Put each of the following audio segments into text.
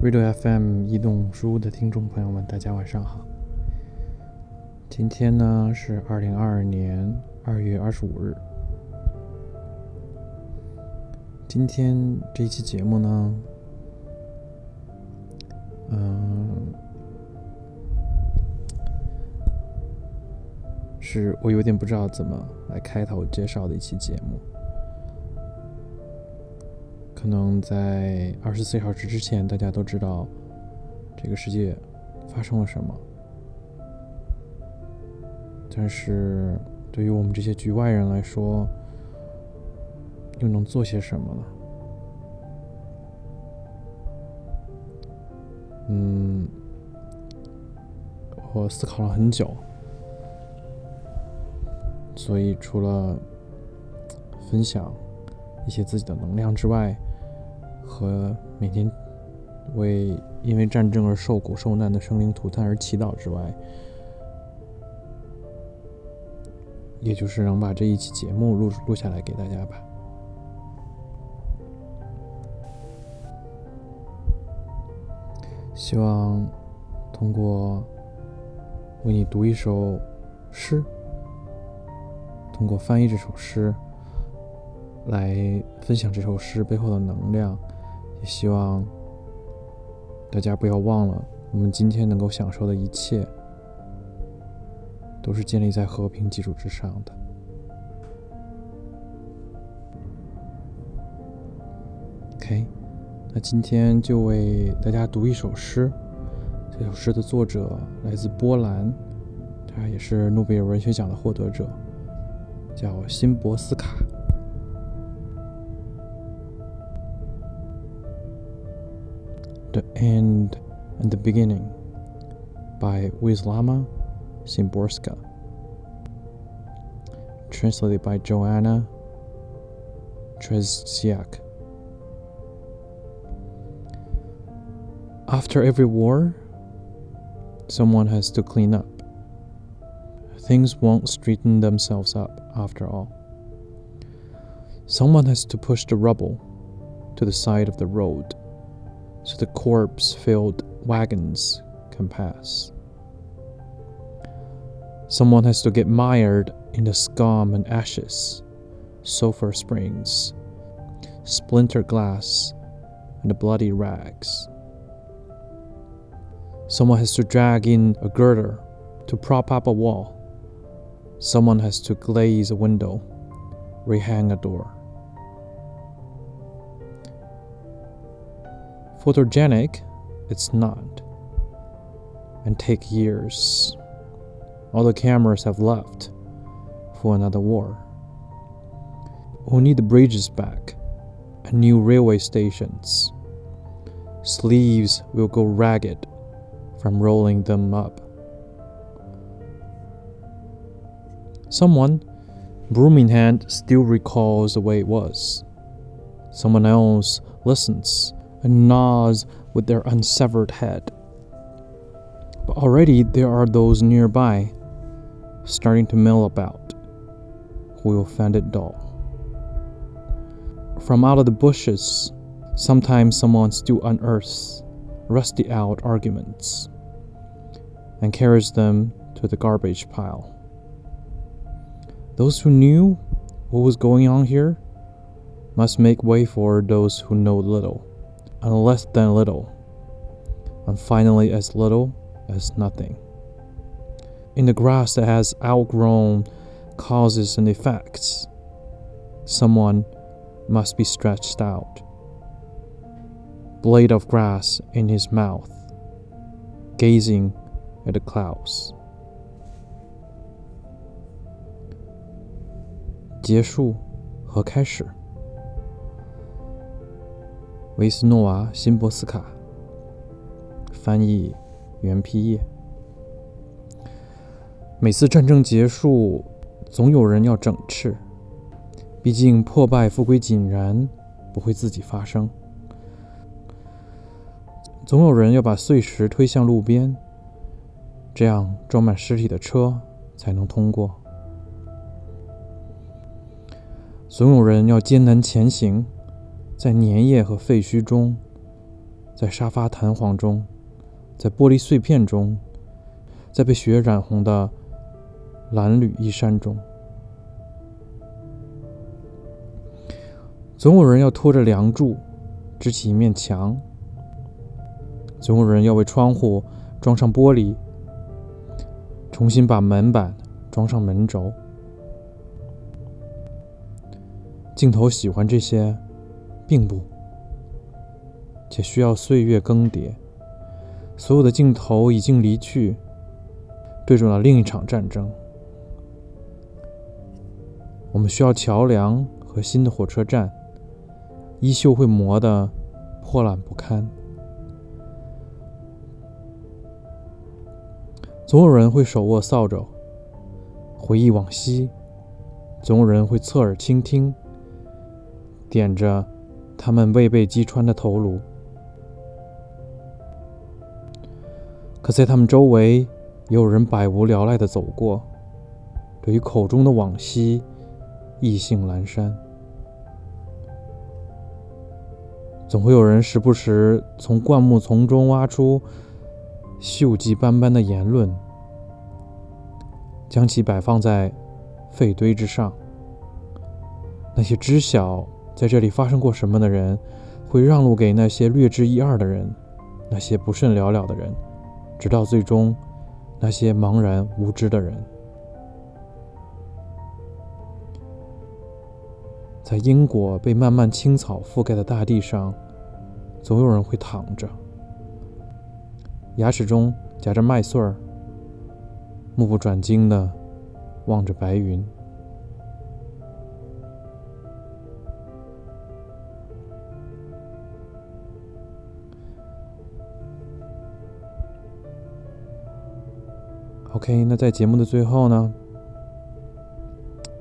Radio FM 移动书屋的听众朋友们，大家晚上好。今天呢是二零二二年二月二十五日。今天这一期节目呢，嗯，是我有点不知道怎么来开头介绍的一期节目。可能在二十四小时之前，大家都知道这个世界发生了什么，但是对于我们这些局外人来说，又能做些什么呢？嗯，我思考了很久，所以除了分享一些自己的能量之外，和每天为因为战争而受苦受难的生灵涂炭而祈祷之外，也就是能把这一期节目录录下来给大家吧。希望通过为你读一首诗，通过翻译这首诗，来分享这首诗背后的能量。也希望大家不要忘了，我们今天能够享受的一切，都是建立在和平基础之上的。OK，那今天就为大家读一首诗。这首诗的作者来自波兰，他也是诺贝尔文学奖的获得者，叫辛博斯卡。The End and the Beginning by Wisłama Szymborska. Translated by Joanna Trzeciak. After every war, someone has to clean up. Things won't straighten themselves up after all. Someone has to push the rubble to the side of the road so the corpse filled wagons can pass. Someone has to get mired in the scum and ashes, sulfur springs, splintered glass, and the bloody rags. Someone has to drag in a girder to prop up a wall. Someone has to glaze a window, rehang a door. Photogenic, it's not. And take years. All the cameras have left for another war. We'll need the bridges back and new railway stations. Sleeves will go ragged from rolling them up. Someone, broom in hand, still recalls the way it was. Someone else listens and gnaws with their unsevered head. But already there are those nearby starting to mill about who will find it dull. From out of the bushes, sometimes someone still unearths rusty out arguments and carries them to the garbage pile. Those who knew what was going on here must make way for those who know little and less than little, and finally as little as nothing. In the grass that has outgrown causes and effects, someone must be stretched out. Blade of grass in his mouth, gazing at the clouds. 结束和开始。 维斯诺娃·辛波斯卡，翻译袁丕业。每次战争结束，总有人要整治，毕竟破败复归井然不会自己发生。总有人要把碎石推向路边，这样装满尸体的车才能通过。总有人要艰难前行。在粘液和废墟中，在沙发弹簧中，在玻璃碎片中，在被血染红的蓝缕衣衫中。总有人要拖着梁柱支起一面墙，总有人要为窗户装上玻璃，重新把门板装上门轴。镜头喜欢这些，并不，且需要岁月更迭。所有的镜头已经离去，对准了另一场战争。我们需要桥梁和新的火车站。衣袖会磨得破烂不堪，总有人会手握扫帚，回忆往昔；总有人会侧耳倾听，点着他们未被击穿的头颅。可在他们周围，也有人百无聊赖地走过，对于口中的往昔，意兴阑珊。总会有人时不时从灌木丛中挖出锈迹斑斑的言论，将其摆放在废堆之上。那些知晓在这里发生过什么的人，会让路给那些略知一二的人，那些不甚了了的人，直到最终，那些茫然无知的人。在因果被漫漫青草覆盖的大地上，总有人会躺着，牙齿中夹着麦穗儿，目不转睛地望着白云。OK，那在节目的最后呢，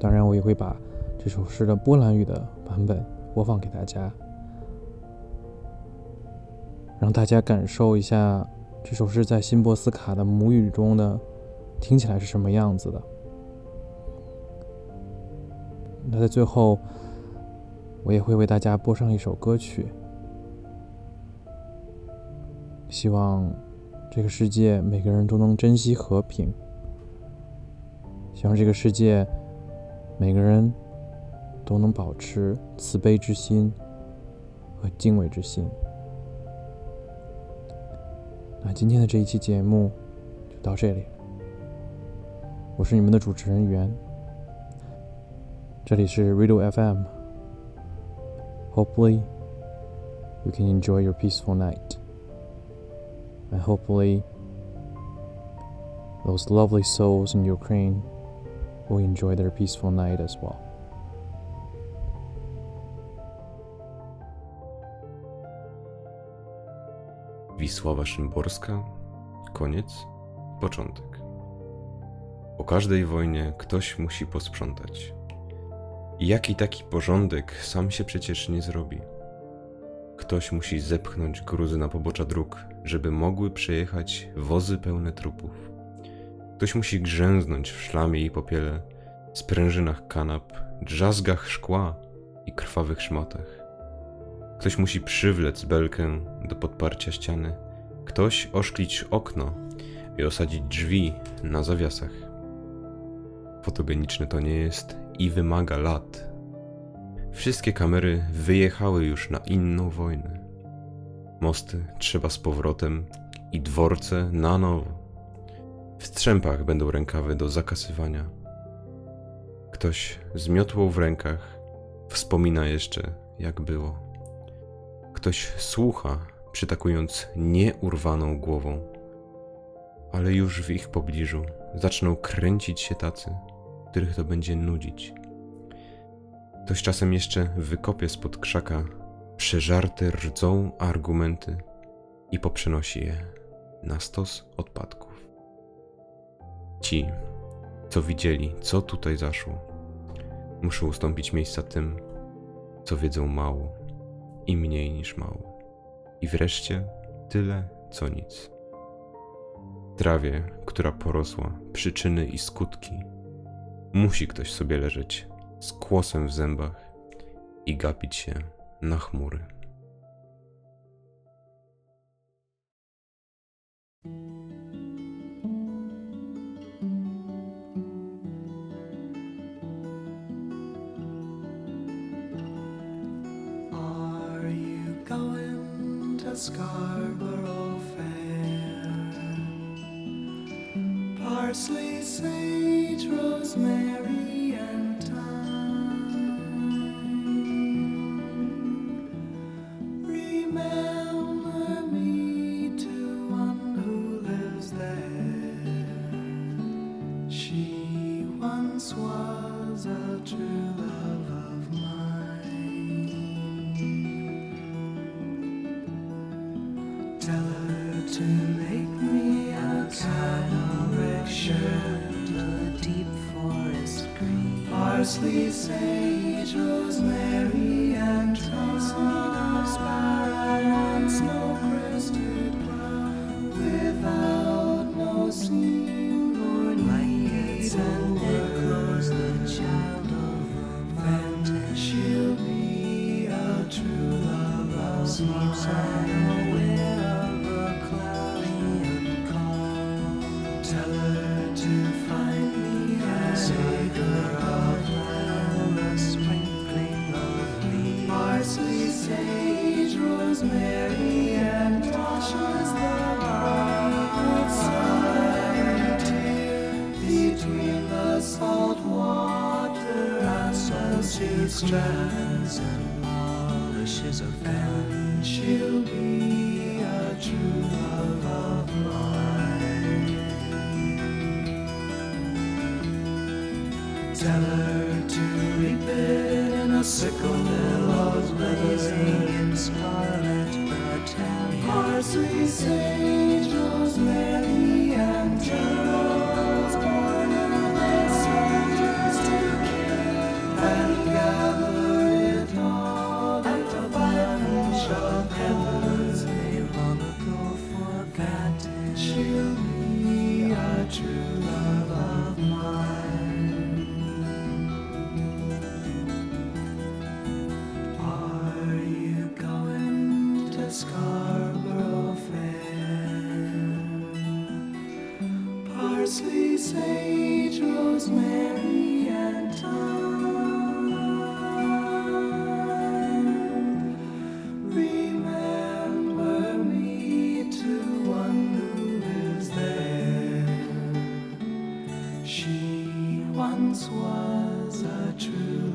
当然我也会把。这首诗的波兰语的版本播放给大家，让大家感受一下这首诗在辛波斯卡的母语中的听起来是什么样子的。那在最后，我也会为大家播上一首歌曲，希望这个世界每个人都能珍惜和平，希望这个世界每个人。都能保持慈悲之心和敬畏之心。那今天的这一期节目就到这里，我是你们的主持人袁，这里是 Radio FM。Hopefully, you can enjoy your peaceful night, and hopefully, those lovely souls in Ukraine will enjoy their peaceful night as well. Wisława Szymborska. Koniec, początek. Po każdej wojnie ktoś musi posprzątać. I jaki taki porządek sam się przecież nie zrobi. Ktoś musi zepchnąć gruzy na pobocza dróg, żeby mogły przejechać wozy pełne trupów. Ktoś musi grzęznąć w szlamie i popiele, sprężynach kanap, drzazgach szkła i krwawych szmatach. Ktoś musi przywlec belkę do podparcia ściany, ktoś oszklić okno i osadzić drzwi na zawiasach. Fotogeniczne to nie jest i wymaga lat. Wszystkie kamery wyjechały już na inną wojnę. Mosty trzeba z powrotem i dworce na nowo. W strzępach będą rękawy do zakasywania. Ktoś z miotłą w rękach wspomina jeszcze, jak było. Ktoś słucha, przytakując nieurwaną głową, ale już w ich pobliżu zaczną kręcić się tacy, których to będzie nudzić. Ktoś czasem jeszcze wykopie spod krzaka przeżarte rdzą argumenty i poprzenosi je na stos odpadków. Ci, co widzieli, co tutaj zaszło, muszą ustąpić miejsca tym, co wiedzą mało i mniej niż mało. I wreszcie tyle, co nic. Trawie, która porosła, przyczyny i skutki, musi ktoś sobie leżeć z kłosem w zębach i gapić się na chmury. Scarborough Fair? Parsley, sage, rosemary, to make me a canoric shirt, a deep forest green, parsley, sage, rosemary, and thyme, strands and polishes of pen. She'll be a true love of mine. Tell her to reap it in a sickle, billows blazing in scarlet battalion. Parsley, sage, rosemary, once was a true